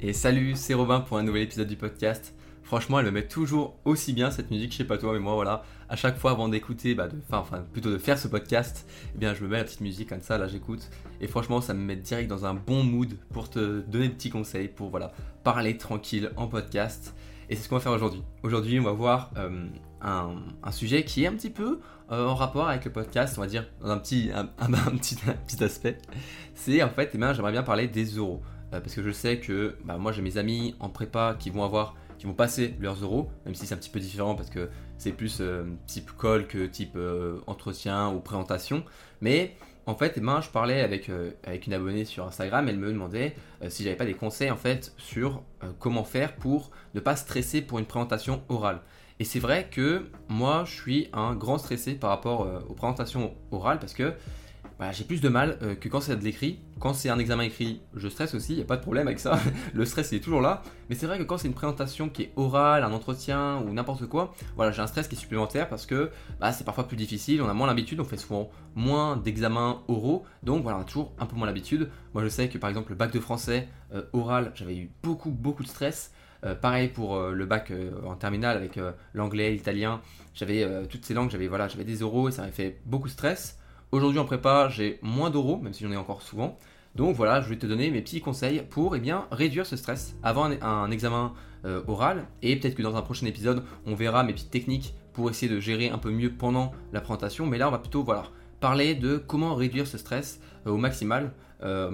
Et salut, c'est Robin pour un nouvel épisode du podcast. Franchement, elle me met toujours aussi bien cette musique, je sais pas toi, mais moi voilà, à chaque fois avant d'écouter, bah, enfin, plutôt de faire ce podcast, eh bien je me mets la petite musique comme ça, là j'écoute, et franchement ça me met direct dans un bon mood pour te donner des petits conseils, pour voilà, parler tranquille en podcast. Et c'est ce qu'on va faire aujourd'hui. Aujourd'hui, on va voir euh, un, sujet qui est un petit peu euh, en rapport avec le podcast, on va dire, dans un petit, un, petit, petit aspect. C'est en fait, eh j'aimerais bien parler des euros. Euh, parce que je sais que bah, moi j'ai mes amis en prépa qui vont avoir qui vont passer leurs euros, même si c'est un petit peu différent parce que c'est plus euh, type call que type euh, entretien ou présentation. Mais en fait, ben, je parlais avec, avec une abonnée sur Instagram, elle me demandait si j'avais pas des conseils en fait sur comment faire pour ne pas stresser pour une présentation orale. Et c'est vrai que moi, je suis un grand stressé par rapport aux présentations orales parce que bah, j'ai plus de mal euh, que quand c'est de l'écrit. Quand c'est un examen écrit, je stresse aussi, il n'y a pas de problème avec ça. le stress, il est toujours là. Mais c'est vrai que quand c'est une présentation qui est orale, un entretien ou n'importe quoi, voilà, j'ai un stress qui est supplémentaire parce que bah, c'est parfois plus difficile, on a moins l'habitude, on fait souvent moins d'examens oraux. Donc voilà, on a toujours un peu moins l'habitude. Moi, je sais que par exemple, le bac de français euh, oral, j'avais eu beaucoup, beaucoup de stress. Euh, pareil pour le bac en terminale avec l'anglais, l'italien, j'avais toutes ces langues, j'avais voilà, j'avais des oraux et ça m'avait fait beaucoup de stress. Aujourd'hui en prépa, j'ai moins d'euros, même si j'en ai encore souvent. Donc voilà, je vais te donner mes petits conseils pour eh bien, réduire ce stress avant un, examen euh, oral. Et peut-être que dans un prochain épisode, on verra mes petites techniques pour essayer de gérer un peu mieux pendant la présentation. Mais là, on va plutôt voilà, parler de comment réduire ce stress euh, au maximal, euh,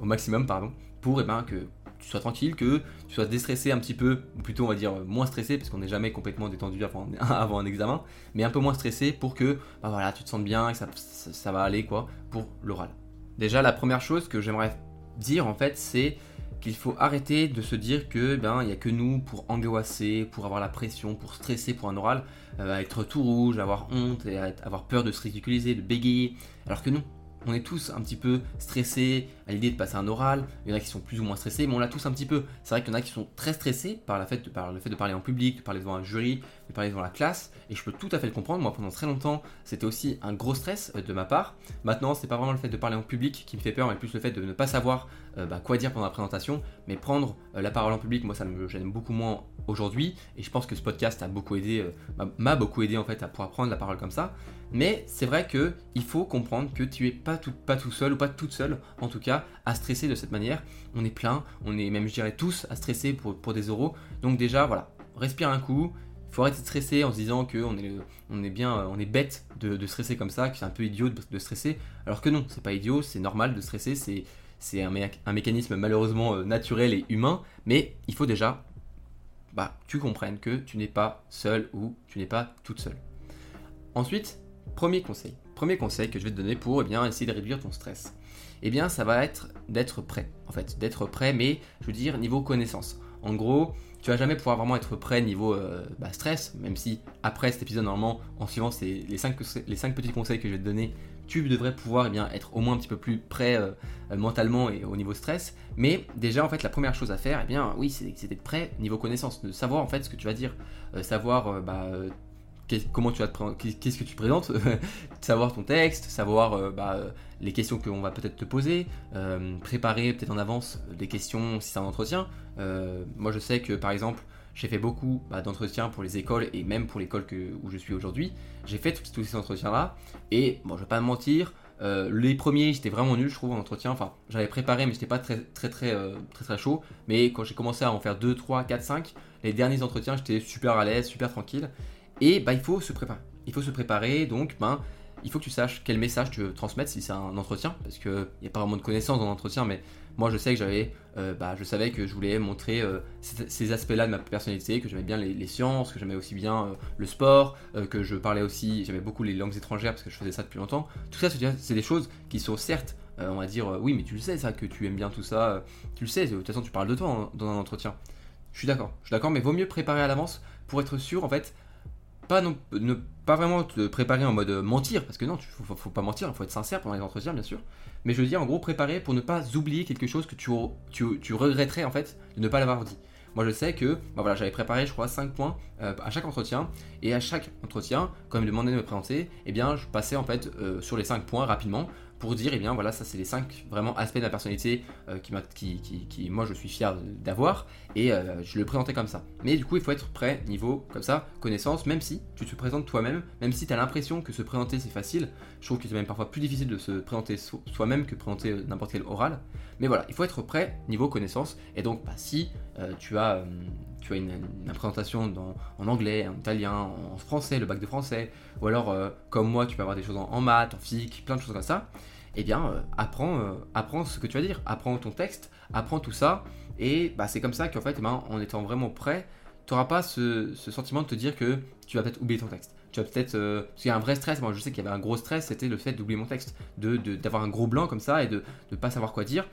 au maximum, pardon, pour eh ben, que tu sois tranquille, que tu sois déstressé un petit peu, ou plutôt on va dire moins stressé, parce qu'on n'est jamais complètement détendu avant, un examen, mais un peu moins stressé pour que bah voilà, tu te sentes bien et que ça, va aller quoi pour l'oral. Déjà, la première chose que j'aimerais dire en fait, c'est qu'il faut arrêter de se dire que ben il y a que nous pour angoisser, pour avoir la pression, pour stresser pour un oral, euh, être tout rouge, avoir honte et avoir peur de se ridiculiser, de bégayer, alors que non, on est tous un petit peu stressés à l'idée de passer un oral. Il y en a qui sont plus ou moins stressés, mais on l'a tous un petit peu. C'est vrai qu'il y en a qui sont très stressés par, le fait de parler en public, de parler devant un jury, de parler devant la classe. Et je peux tout à fait le comprendre. Moi, pendant très longtemps, c'était aussi un gros stress euh, de ma part. Maintenant, c'est pas vraiment le fait de parler en public qui me fait peur, mais plus le fait de ne pas savoir euh, bah, quoi dire pendant la présentation. Mais prendre euh, la parole en public, moi, ça me gêne beaucoup moins aujourd'hui. Et je pense que ce podcast a beaucoup aidé, m'a beaucoup aidé en fait à pouvoir prendre la parole comme ça. Mais c'est vrai que il faut comprendre que tu es pas tout, pas tout seul ou pas toute seule, en tout cas, à stresser de cette manière. On est plein, on est même, je dirais, tous à stresser pour, pour des euros. Donc déjà, voilà, respire un coup. Il faut arrêter de stresser en se disant qu'on est, on est bien, on est bête de, stresser comme ça, que c'est un peu idiot de, stresser. Alors que non, c'est pas idiot, c'est normal de stresser, c'est, c'est un, un, mécanisme malheureusement euh, naturel et humain, mais il faut déjà bah, tu comprennes que tu n'es pas seul ou tu n'es pas toute seule. Ensuite, Premier conseil. Premier conseil que je vais te donner pour eh bien, essayer de réduire ton stress. Eh bien, ça va être d'être prêt. En fait, d'être prêt, mais je veux dire niveau connaissance. En gros, tu vas jamais pouvoir vraiment être prêt niveau euh, bah, stress, même si après cet épisode, normalement, en suivant les 5 les cinq petits conseils que je vais te donner, tu devrais pouvoir eh bien, être au moins un petit peu plus prêt euh, mentalement et au niveau stress. Mais déjà, en fait, la première chose à faire, eh bien, oui, c'est d'être prêt niveau connaissance, de savoir en fait ce que tu vas dire, euh, savoir bah, comment tu vas qu'est-ce que tu présentes, savoir ton texte, savoir euh, bah, les questions qu'on va peut-être te poser, euh, préparer peut-être en avance des questions si c'est un entretien. Euh, moi je sais que par exemple j'ai fait beaucoup bah, d'entretiens pour les écoles et même pour l'école où je suis aujourd'hui. J'ai fait tous ces entretiens-là et bon je vais pas me mentir, les premiers j'étais vraiment nul je trouve en entretien, enfin j'avais préparé mais j'étais pas très très très très très chaud, mais quand j'ai commencé à en faire 2, 3, 4, 5, les derniers entretiens j'étais super à l'aise, super tranquille et bah, il faut se préparer. Il faut se préparer, donc ben, il faut que tu saches quel message tu veux transmettre si c'est un entretien, parce qu'il n'y a pas vraiment de connaissances dans l'entretien, mais moi je sais que j'avais, euh, bah, je savais que je voulais montrer euh, ces, aspects-là de ma personnalité, que j'aimais bien les, sciences, que j'aimais aussi bien euh, le sport, que je parlais aussi, j'aimais beaucoup les langues étrangères parce que je faisais ça depuis longtemps. Tout ça, c'est des choses qui sont certes, on va dire, oui, mais tu le sais ça, que tu aimes bien tout ça, tu le sais, de toute façon tu parles de toi dans un entretien. Je suis d'accord, je suis d'accord, mais vaut mieux préparer à l'avance pour être sûr en fait pas ne pas vraiment te préparer en mode mentir, parce que non, il faut, faut, pas mentir, il faut être sincère pendant les entretiens, bien sûr. Mais je veux dire, en gros, préparer pour ne pas oublier quelque chose que tu regretterais en fait de ne pas l'avoir dit. Moi, je sais que bah voilà, j'avais préparé, je crois, 5 points euh, à chaque entretien. Et à chaque entretien, quand il me demandait de me présenter, eh bien, je passais en fait euh, sur les 5 points rapidement pour dire, eh bien voilà, ça c'est les 5 vraiment aspects de personnalité euh, qui, qui, qui, moi je suis fier d'avoir, et euh, je le présentais comme ça. Mais du coup, il faut être prêt, niveau comme ça, connaissance, même si tu te présentes toi-même, même si tu as l'impression que se présenter c'est facile, je trouve que c'est même parfois plus difficile de se présenter soi-même que présenter euh, n'importe quel oral. Mais voilà, il faut être prêt, niveau connaissance, et donc bah, si tu as tu as une, présentation en anglais, en italien, en français, le bac de français, ou alors comme moi, tu peux avoir des choses en, maths, en physique, plein de choses comme ça eh bien, euh, apprends, euh, apprends ce que tu vas dire, apprends ton texte, apprends tout ça, et bah, c'est comme ça qu'en fait, eh ben, en étant vraiment prêt, tu n'auras pas ce, sentiment de te dire que tu vas peut-être oublier ton texte. Tu vas peut-être. Euh, parce qu'il y a un vrai stress, moi je sais qu'il y avait un gros stress, c'était le fait d'oublier mon texte, d'avoir de, d'avoir un gros blanc comme ça et de ne pas savoir quoi dire.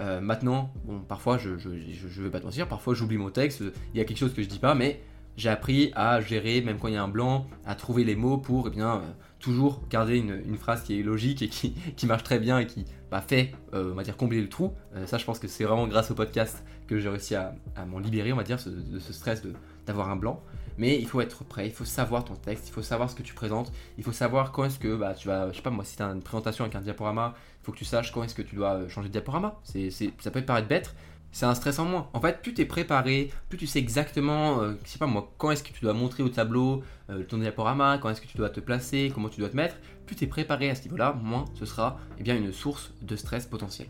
Maintenant, bon, parfois, je ne vais pas te mentir, parfois j'oublie mon texte, il y a quelque chose que je dis pas, mais j'ai appris à gérer, même quand il y a un blanc, à trouver les mots pour eh bien, toujours garder une, phrase qui est logique et qui, marche très bien et qui bah, fait, euh, on va dire, combler le trou. Euh, ça, je pense que c'est vraiment grâce au podcast que j'ai réussi à, m'en libérer, on va dire, de ce stress d'avoir un blanc. Mais il faut être prêt, il faut savoir ton texte, il faut savoir ce que tu présentes, il faut savoir quand est-ce que bah, tu vas, je sais pas moi, si tu as une présentation avec un diaporama, faut que tu saches quand est-ce que tu dois changer de diaporama. C'est, ça peut paraître bête, c'est un stress en moins. En fait, plus tu es préparé, plus tu sais exactement, euh, je sais pas moi, quand est-ce que tu dois montrer au tableau euh, ton diaporama, quand est-ce que tu dois te placer, comment tu dois te mettre, plus tu es préparé à ce niveau-là, moins ce sera eh bien, une source de stress potentiel.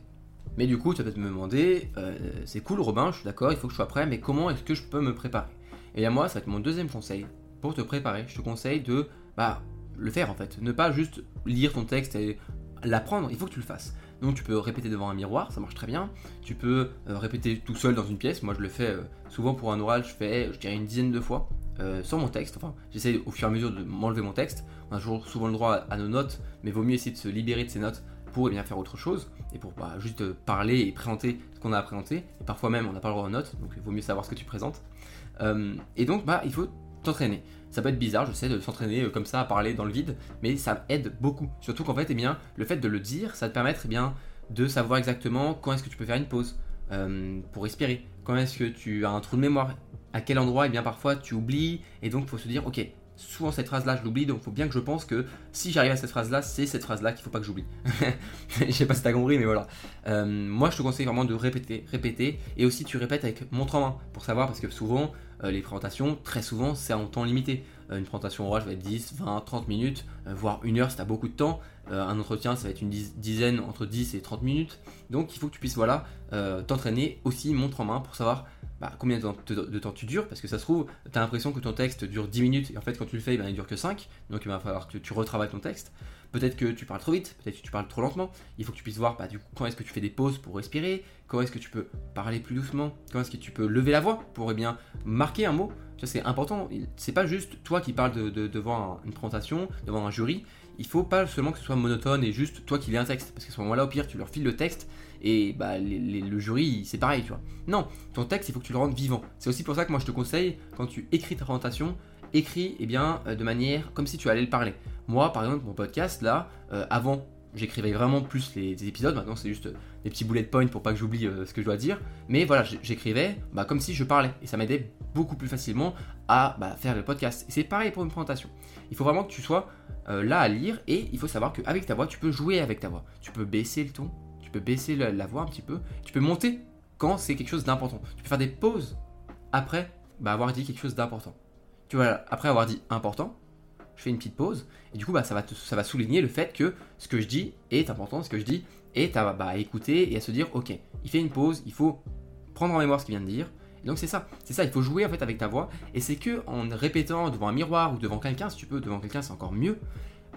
Mais du coup, tu vas peut-être me demander, euh, c'est cool Robin, je suis d'accord, il faut que je sois prêt, mais comment est-ce que je peux me préparer? Et à moi, ça va être mon deuxième conseil. Pour te préparer, je te conseille de bah, le faire en fait. Ne pas juste lire ton texte et l'apprendre, il faut que tu le fasses. Donc tu peux répéter devant un miroir, ça marche très bien. Tu peux euh, répéter tout seul dans une pièce. Moi je le fais euh, souvent pour un oral, je fais je dirais une dizaine de fois euh, sans mon texte. Enfin, j'essaie au fur et à mesure de m'enlever mon texte. On a toujours souvent le droit à, nos notes, mais vaut mieux essayer de se libérer de ces notes pour eh bien, faire autre chose et pour pas juste parler et présenter ce qu'on a à présenter. Et parfois même on n'a pas le droit aux notes, donc il vaut mieux savoir ce que tu présentes. et donc bah il faut t'entraîner. Ça peut être bizarre, je sais, de s'entraîner euh, comme ça à parler dans le vide, mais ça aide beaucoup. Surtout qu'en fait, eh bien, le fait de le dire, ça te permet eh bien, de savoir exactement quand est-ce que tu peux faire une pause euh, pour respirer. Quand est-ce que tu as un trou de mémoire? À quel endroit, et eh bien, parfois, tu oublies, et donc il faut se dire, ok, souvent cette phrase-là, je l'oublie, donc il faut bien que je pense que si j'arrive à cette phrase-là, c'est cette phrase-là qu'il faut pas que j'oublie. je sais pas si t'as compris, mais voilà. Euh, moi, je te conseille vraiment de répéter, répéter, et aussi tu répètes avec montre en main pour savoir, parce que souvent, euh, les présentations, très souvent, c'est en temps limité. Euh, une présentation orale va être 10, 20, 30 minutes, voire une heure si tu as beaucoup de temps. un entretien, ça va être une dizaine, entre 10 et 30 minutes. Donc, il faut que tu puisses voilà, t'entraîner aussi montre en main pour savoir bah, combien de temps, tu dures, parce que ça se trouve, tu as l'impression que ton texte dure 10 minutes, et en fait quand tu le fais, ben, il dure que 5, donc il va falloir que tu retravailles ton texte. Peut-être que tu parles trop vite, peut-être que tu parles trop lentement, il faut que tu puisses voir bah, du coup, quand est-ce que tu fais des pauses pour respirer, quand est-ce que tu peux parler plus doucement, quand est-ce que tu peux lever la voix pour eh marquer un mot. Ça c'est important, c'est pas juste toi qui parles devant une présentation, devant un jury, il faut pas seulement que ce soit monotone et juste toi qui lis un texte, parce qu'à ce moment-là, au pire, tu leur files le texte et bah, le jury, c'est pareil, tu vois. Non, ton texte, il faut que tu le rendes vivant. C'est aussi pour ça que moi, je te conseille, quand tu écris ta présentation, écris eh bien, euh, de manière comme si tu allais le parler. Moi, par exemple, mon podcast, là, euh, avant, j'écrivais vraiment plus les, épisodes. Maintenant, c'est juste des petits bullet points pour pas que j'oublie euh, ce que je dois dire. Mais voilà, j'écrivais bah, comme si je parlais. Et ça m'aidait beaucoup plus facilement à bah, faire le podcast. Et c'est pareil pour une présentation. Il faut vraiment que tu sois là à lire et il faut savoir qu'avec ta voix, tu peux jouer avec ta voix. Tu peux baisser le ton, peux baisser la, voix un petit peu, tu peux monter quand c'est quelque chose d'important. Tu peux faire des pauses après bah, avoir dit quelque chose d'important. Tu vois, après avoir dit important, je fais une petite pause, et du coup, bah, ça, va ça va souligner le fait que ce que je dis est important, ce que je dis est à, bah, écouter et à se dire, ok, il fait une pause, il faut prendre en mémoire ce qu'il vient de dire. Donc c'est ça, c'est ça, il faut jouer en fait avec ta voix, et c'est que en répétant devant un miroir ou devant quelqu'un, si tu peux, devant quelqu'un c'est encore mieux,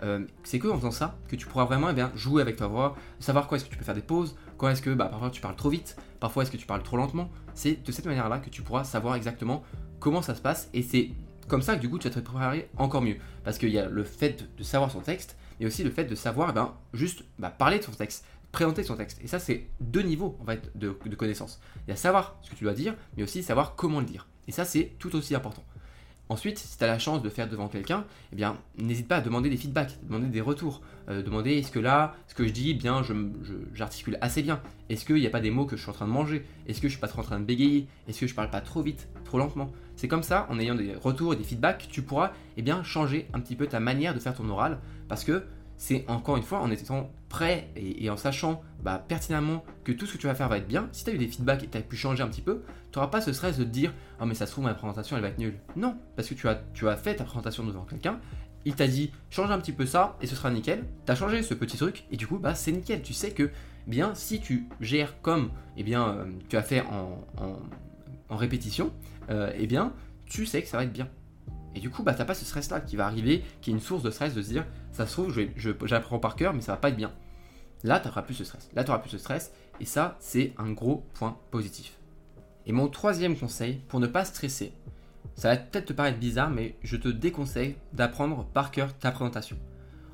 euh, c'est que en faisant ça que tu pourras vraiment eh bien, jouer avec ta voix, savoir quand est-ce que tu peux faire des pauses, quand est-ce que bah, parfois tu parles trop vite, parfois est-ce que tu parles trop lentement. C'est de cette manière-là que tu pourras savoir exactement comment ça se passe et c'est comme ça du coup tu vas te préparer encore mieux. Parce qu'il y a le fait de savoir son texte, mais aussi le fait de savoir eh ben, juste bah, parler de son texte, présenter son texte. Et ça c'est deux niveaux de, de connaissances. Il y a savoir ce que tu dois dire, mais aussi savoir comment le dire. Et ça c'est tout aussi important. Ensuite, si tu as la chance de faire devant quelqu'un, eh bien, n'hésite pas à demander des feedbacks, demander des retours, euh, demander est-ce que là, ce que je dis, bien, j'articule assez bien? Est-ce qu'il n'y a pas des mots que je suis en train de manger? Est-ce que je suis pas trop en train de bégayer? Est-ce que je parle pas trop vite, trop lentement? C'est comme ça, en ayant des retours et des feedbacks, tu pourras, eh bien, changer un petit peu ta manière de faire ton oral, parce que c'est encore une fois en étant prêt et, en sachant bah, pertinemment que tout ce que tu vas faire va être bien. Si tu as eu des feedbacks et tu as pu changer un petit peu, tu n'auras pas ce stress de te dire Oh, mais ça se trouve, ma présentation elle va être nulle. Non, parce que tu as, fait ta présentation devant quelqu'un, il t'a dit change un petit peu ça et ce sera nickel. Tu as changé ce petit truc et du coup, bah, c'est nickel. Tu sais que bien si tu gères comme eh bien, euh, tu as fait en, répétition, euh, eh bien, tu sais que ça va être bien. Et du coup, bah, t'as pas ce stress-là qui va arriver, qui est une source de stress de se dire, ça se trouve, j'apprends par cœur, mais ça va pas être bien. Là, tu n'auras plus ce stress. Là, tu n'auras plus ce stress. Et ça, c'est un gros point positif. Et mon troisième conseil, pour ne pas stresser, ça va peut-être te paraître bizarre, mais je te déconseille d'apprendre par cœur ta présentation.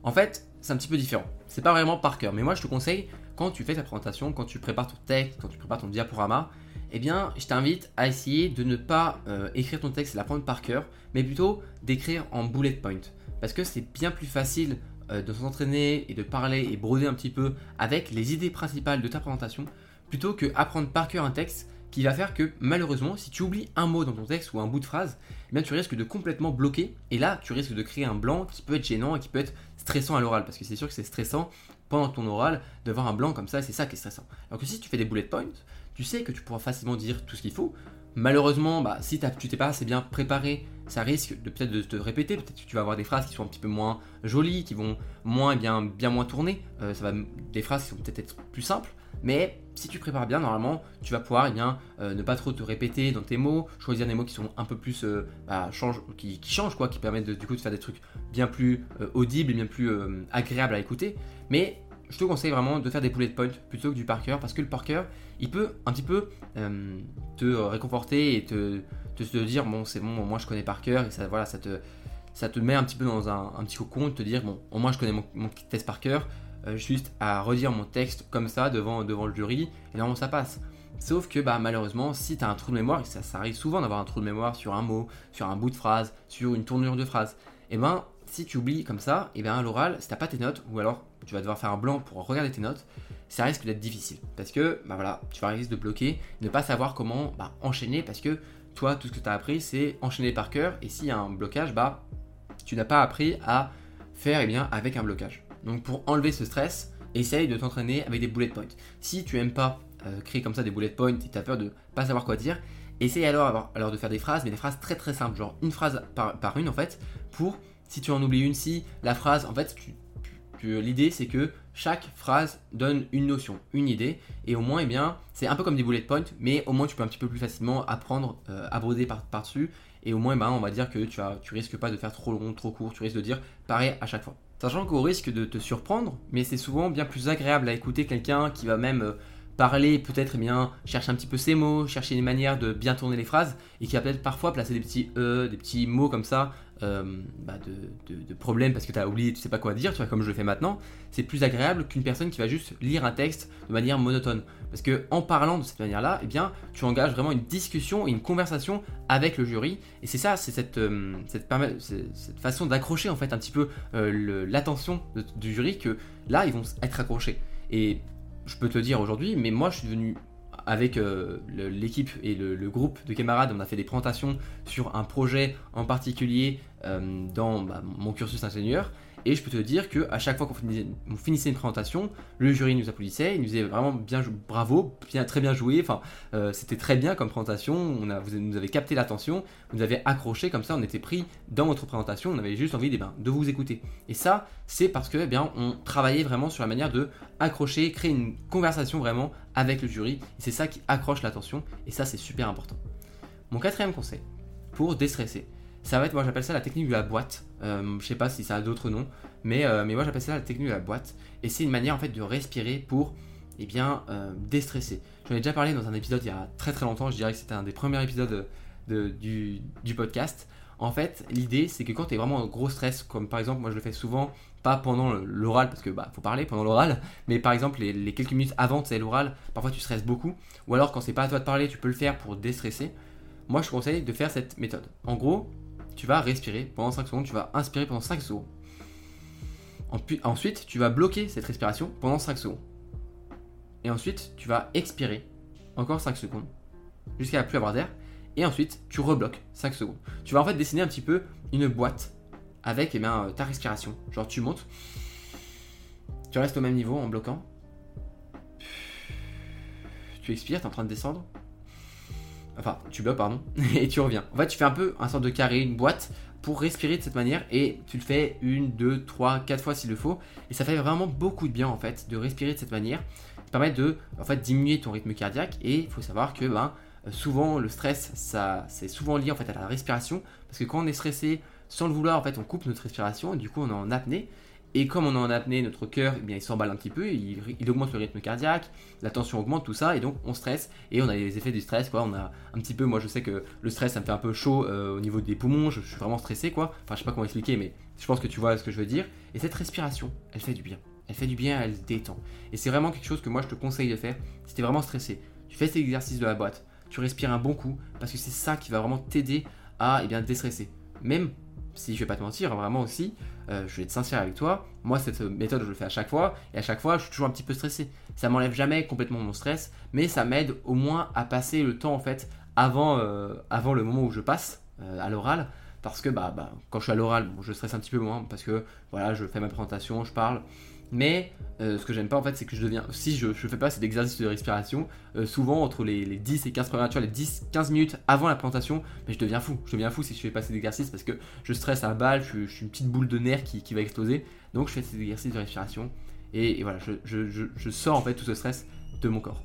En fait, c'est un petit peu différent. C'est pas vraiment par cœur, mais moi je te conseille quand tu fais ta présentation, quand tu prépares ton texte, quand tu prépares ton diaporama, eh bien, je t'invite à essayer de ne pas euh, écrire ton texte et l'apprendre par cœur, mais plutôt d'écrire en bullet point. Parce que c'est bien plus facile euh, de s'entraîner et de parler et broder un petit peu avec les idées principales de ta présentation, plutôt que apprendre par cœur un texte qui va faire que malheureusement, si tu oublies un mot dans ton texte ou un bout de phrase, eh bien tu risques de complètement bloquer et là tu risques de créer un blanc qui peut être gênant et qui peut être stressant à l'oral parce que c'est sûr que c'est stressant pendant ton oral de voir un blanc comme ça, c'est ça qui est stressant. Alors que si tu fais des bullet points, tu sais que tu pourras facilement dire tout ce qu'il faut. Malheureusement, bah, si tu t'es pas assez bien préparé, ça risque de peut-être de te répéter, peut-être que tu vas avoir des phrases qui sont un petit peu moins jolies, qui vont moins bien bien moins tourner. Euh, ça va des phrases qui vont peut-être être plus simples, mais si tu prépares bien, normalement, tu vas pouvoir eh bien, euh, ne pas trop te répéter dans tes mots, choisir des mots qui sont un peu plus euh, bah, qui, changent, quoi, qui permettent de, du coup de faire des trucs bien plus audibles et bien plus agréables à écouter. Mais je te conseille vraiment de faire des bullet points plutôt que du par cœur parce que le par cœur, il peut un petit peu euh, te réconforter et te, te, dire bon c'est bon, moi je connais par cœur et ça voilà ça te met un petit peu dans un, petit cocon de te dire bon au moins je connais mon, mon test par cœur, euh, juste à redire mon texte comme ça devant, devant le jury et normalement ça passe. Sauf que bah, malheureusement, si tu un trou de mémoire, ça, ça arrive souvent d'avoir un trou de mémoire sur un mot, sur un bout de phrase, sur une tournure de phrase, et ben si tu oublies comme ça, et bien à l'oral, si t'as pas tes notes, ou alors tu vas devoir faire un blanc pour regarder tes notes, ça risque d'être difficile. Parce que bah voilà, tu vas risquer de bloquer, ne pas savoir comment bah, enchaîner, parce que toi, tout ce que tu as appris, c'est enchaîner par cœur, et s'il y a un blocage, bah tu n'as pas appris à faire eh bien, avec un blocage. Donc pour enlever ce stress, essaye de t'entraîner avec des bullet points. Si tu aimes pas euh, créer comme ça des bullet points et tu as peur de pas savoir quoi dire, essaye alors, de faire des phrases, mais des phrases très très simples, genre une phrase par, par une en fait, pour si tu en oublies une, si la phrase, en fait, l'idée c'est que chaque phrase donne une notion, une idée, et au moins, eh bien, c'est un peu comme des bullet points, mais au moins tu peux un petit peu plus facilement apprendre, euh, à broder par, dessus, et au moins, eh ben, on va dire que tu risques pas de faire trop long, trop court, tu risques de dire pareil à chaque fois. Sachant qu'au risque de te surprendre, mais c'est souvent bien plus agréable à écouter quelqu'un qui va même euh, parler, peut-être eh bien chercher un petit peu ses mots, chercher une manière de bien tourner les phrases, et qui va peut-être parfois placer des petits e, des petits mots comme ça euh, bah, de, problèmes parce que tu as oublié, tu sais pas quoi dire, tu vois, comme je le fais maintenant, c'est plus agréable qu'une personne qui va juste lire un texte de manière monotone. Parce que en parlant de cette manière-là, eh bien, tu engages vraiment une discussion et une conversation avec le jury. Et c'est ça, c'est cette, euh, cette, façon d'accrocher en fait un petit peu euh, l'attention du jury que là, ils vont être accrochés. Et je peux te dire aujourd'hui, mais moi, je suis devenu avec euh, l'équipe et le, groupe de camarades, on a fait des présentations sur un projet en particulier euh, dans bah, mon cursus ingénieur. Et je peux te dire qu'à chaque fois qu'on finissait, une présentation, le jury nous applaudissait, il nous disait vraiment bien bravo, bien, très bien joué, enfin euh, c'était très bien comme présentation, vous nous avez capté l'attention, vous nous avez accroché comme ça, on était pris dans votre présentation, on avait juste envie eh ben, de vous écouter. Et ça, c'est parce que eh bien, on travaillait vraiment sur la manière de accrocher, créer une conversation vraiment avec le jury, c'est ça qui accroche l'attention, et ça c'est super important. Mon quatrième conseil, pour déstresser, ça va être, moi j'appelle ça la technique de la boîte. Euh, je sais pas si ça a d'autres noms, mais, euh, mais moi j'appelle ça la technique de la boîte. Et c'est une manière en fait de respirer pour eh bien, euh, déstresser. J'en ai déjà parlé dans un épisode il y a très très longtemps, je dirais que c'était un des premiers épisodes du, podcast. En fait, l'idée c'est que quand tu es vraiment en gros stress, comme par exemple moi je le fais souvent, pas pendant l'oral parce que bah faut parler pendant l'oral, mais par exemple les, quelques minutes avant c'est l'oral, parfois tu stresses beaucoup, ou alors quand c'est pas à toi de parler, tu peux le faire pour déstresser. Moi je conseille de faire cette méthode. En gros, tu vas respirer pendant 5 secondes, tu vas inspirer pendant 5 secondes. Ensuite, tu vas bloquer cette respiration pendant 5 secondes. Et ensuite, tu vas expirer encore 5 secondes jusqu'à ne plus avoir d'air. Et ensuite, tu rebloques 5 secondes. Tu vas en fait dessiner un petit peu une boîte avec eh bien, ta respiration. Genre, tu montes Tu restes au même niveau en bloquant. Tu expires, tu es en train de descendre. Enfin, tu bloques, pardon. Et tu reviens. En fait, tu fais un peu un sorte de carré, une boîte pour respirer de cette manière et tu le fais une, deux, trois, quatre fois s'il le faut et ça fait vraiment beaucoup de bien en fait de respirer de cette manière. Ça permet de en fait diminuer ton rythme cardiaque et il faut savoir que ben, souvent le stress ça c'est souvent lié en fait à la respiration parce que quand on est stressé sans le vouloir en fait on coupe notre respiration et du coup on est en apnée et comme on est en apnée, notre cœur, eh bien, il s'emballe un petit peu, il, augmente le rythme cardiaque, la tension augmente, tout ça, et donc on stresse, et on a les effets du stress, quoi. On a un petit peu, moi je sais que le stress, ça me fait un peu chaud euh, au niveau des poumons, je, suis vraiment stressé, quoi. Enfin, je sais pas comment expliquer, mais je pense que tu vois ce que je veux dire. Et cette respiration, elle fait du bien. Elle fait du bien, elle détend. Et c'est vraiment quelque chose que moi je te conseille de faire si t'es vraiment stressé. Tu fais cet exercice de la boîte, tu respires un bon coup, parce que c'est ça qui va vraiment t'aider à eh bien, déstresser. Même si je vais pas te mentir, vraiment aussi, euh, je vais être sincère avec toi, moi cette méthode je le fais à chaque fois, et à chaque fois je suis toujours un petit peu stressé. Ça m'enlève jamais complètement mon stress, mais ça m'aide au moins à passer le temps en fait avant, euh, le moment où je passe euh, à l'oral, parce que bah, bah, quand je suis à l'oral, je stresse un petit peu moins, parce que voilà, je fais ma présentation, je parle, mais euh, ce que j'aime pas en fait, c'est que je deviens. Si je, ne fais pas cet exercice de respiration, euh, souvent entre les, 10 et 15 premières, tu vois, les 10-15 minutes avant la présentation, mais je deviens fou. Je deviens fou si je fais pas cet exercice parce que je stresse à balle, je, suis une petite boule de nerfs qui, va exploser. Donc je fais cet exercice de respiration et, voilà, je, sors en fait tout ce stress de mon corps.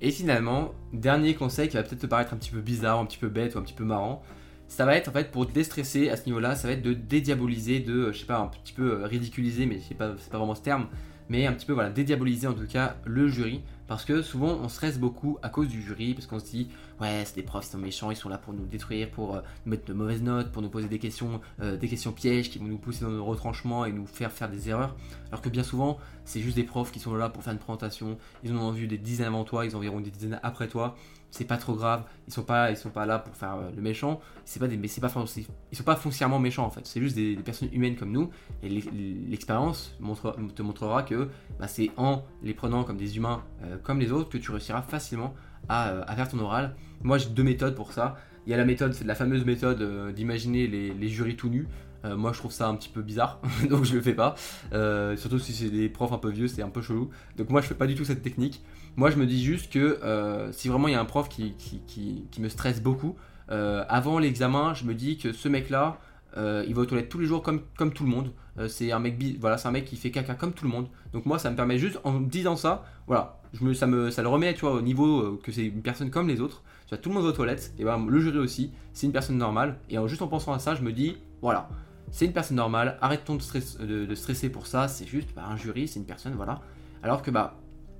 Et finalement, dernier conseil qui va peut-être te paraître un petit peu bizarre, un petit peu bête ou un petit peu marrant, ça va être en fait pour déstresser à ce niveau-là, ça va être de dédiaboliser, de, euh, je sais pas, un petit peu euh, ridiculiser, mais c'est pas, pas vraiment ce terme, mais un petit peu voilà, dédiaboliser en tout cas le jury parce que souvent on stresse beaucoup à cause du jury, parce qu'on se dit ouais c'est des profs, ils sont méchants, ils sont là pour nous détruire, pour euh, nous mettre de mauvaises notes, pour nous poser des questions, des questions pièges qui vont nous pousser dans nos retranchements et nous faire faire des erreurs. Alors que bien souvent c'est juste des profs qui sont là pour faire une présentation, ils en ont vu des dizaines avant toi, ils en verront des dizaines après toi. C'est pas trop grave, ils sont pas, ils sont pas là pour faire euh, le méchant. C'est pas des, mais c'est pas, ils sont pas foncièrement méchants en fait. C'est juste des, personnes humaines comme nous. Et l'expérience te montrera que bah, c'est en les prenant comme des humains comme les autres que tu réussiras facilement à, faire ton oral. Moi j'ai deux méthodes pour ça. Il y a la méthode, c'est la fameuse méthode euh, d'imaginer les, jurys tout nus. Euh, moi je trouve ça un petit peu bizarre, donc je le fais pas. Euh, surtout si c'est des profs un peu vieux, c'est un peu chelou. Donc moi je fais pas du tout cette technique. Moi je me dis juste que si vraiment il y a un prof qui, qui me stresse beaucoup, avant l'examen, je me dis que ce mec là, euh, il va aux toilettes tous les jours comme, comme tout le monde. Euh, c'est un mec voilà, c'est un mec qui fait caca comme tout le monde. Donc moi ça me permet juste en disant ça, voilà, ça me ça le remet tu vois au niveau euh, que c'est une personne comme les autres. Tu vois, tout le monde va aux toilettes et ben le jury aussi, c'est une personne normale et juste en pensant à ça, je me dis voilà, c'est une personne normale, arrête-ton de, de, stresser pour ça, c'est juste bah, un jury, c'est une personne voilà. Alors que bah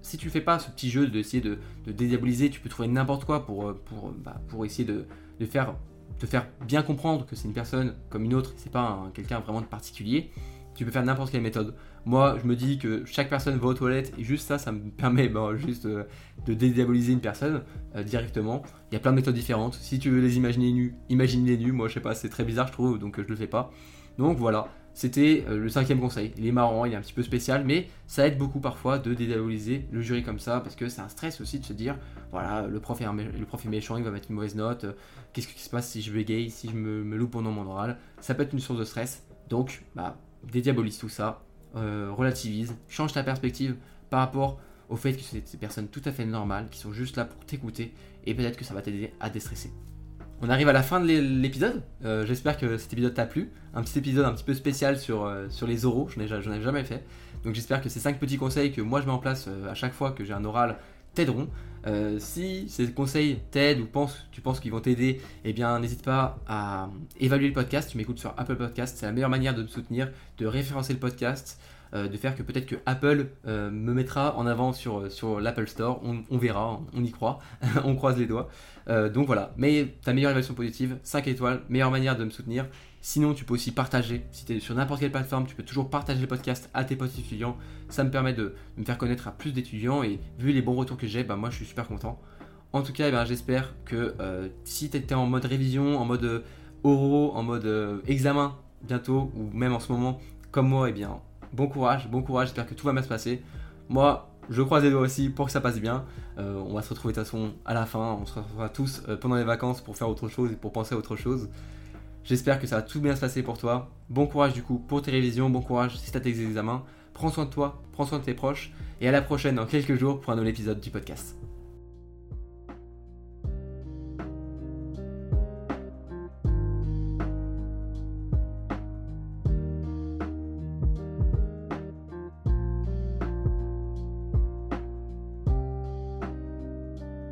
si tu fais pas ce petit jeu d'essayer de, de, dédiaboliser, tu peux trouver n'importe quoi pour, pour, bah, pour essayer de, faire te faire bien comprendre que c'est une personne comme une autre, c'est pas quelqu'un vraiment de particulier, tu peux faire n'importe quelle méthode. Moi, je me dis que chaque personne va aux toilettes et juste ça, ça me permet ben, juste euh, de dédiaboliser une personne euh, directement. Il y a plein de méthodes différentes. Si tu veux les imaginer nus, imagine les nus. Moi, je sais pas, c'est très bizarre, je trouve, donc euh, je le fais pas. Donc voilà, c'était euh, le cinquième conseil. Il est marrant, il est un petit peu spécial, mais ça aide beaucoup parfois de dédiaboliser le jury comme ça, parce que c'est un stress aussi de se dire, voilà, le prof est, méchant, il va mettre une mauvaise note, euh, qu'est-ce qui se passe si je gay, si je me, loupe pendant mon oral, ça peut être une source de stress. Donc, bah, dédiabolise tout ça, euh, relativise, change ta perspective par rapport au fait que c'est des personnes tout à fait normales, qui sont juste là pour t'écouter, et peut-être que ça va t'aider à déstresser. On arrive à la fin de l'épisode. Euh, j'espère que cet épisode t'a plu. Un petit épisode un petit peu spécial sur, euh, les oraux. Je n'en ai jamais fait. Donc j'espère que ces 5 petits conseils que moi je mets en place euh, à chaque fois que j'ai un oral t'aideront. si ces conseils t'aident ou tu penses qu'ils vont t'aider, eh bien n'hésite pas à évaluer le podcast. Tu m'écoutes sur Apple Podcast. C'est la meilleure manière de me soutenir, de référencer le podcast. De faire que peut-être que Apple me mettra en avant sur, sur l'Apple Store. On, verra, on y croit, on croise les doigts. Euh, donc voilà, mais ta meilleure évaluation positive, 5 étoiles, meilleure manière de me soutenir. Sinon, tu peux aussi partager. Si tu es sur n'importe quelle plateforme, tu peux toujours partager le podcast à tes potes étudiants. Ça me permet de, me faire connaître à plus d'étudiants et vu les bons retours que j'ai, bah, moi je suis super content. En tout cas, eh ben, j'espère que euh, si tu étais en mode révision, en mode euh, oraux, en mode examen bientôt, ou même en ce moment, comme moi, eh bien, bon courage, bon courage, j'espère que tout va bien se passer. Moi, je croise les doigts aussi pour que ça passe bien. Euh, on va se retrouver de toute façon à la fin. On se retrouvera tous euh, pendant les vacances pour faire autre chose et pour penser à autre chose. J'espère que ça va tout bien se passer pour toi. Bon courage du coup pour tes révisions. Bon courage si tu as tes examens. prends soin de toi, prends soin de tes proches, et à la prochaine dans quelques jours pour un nouvel épisode du podcast.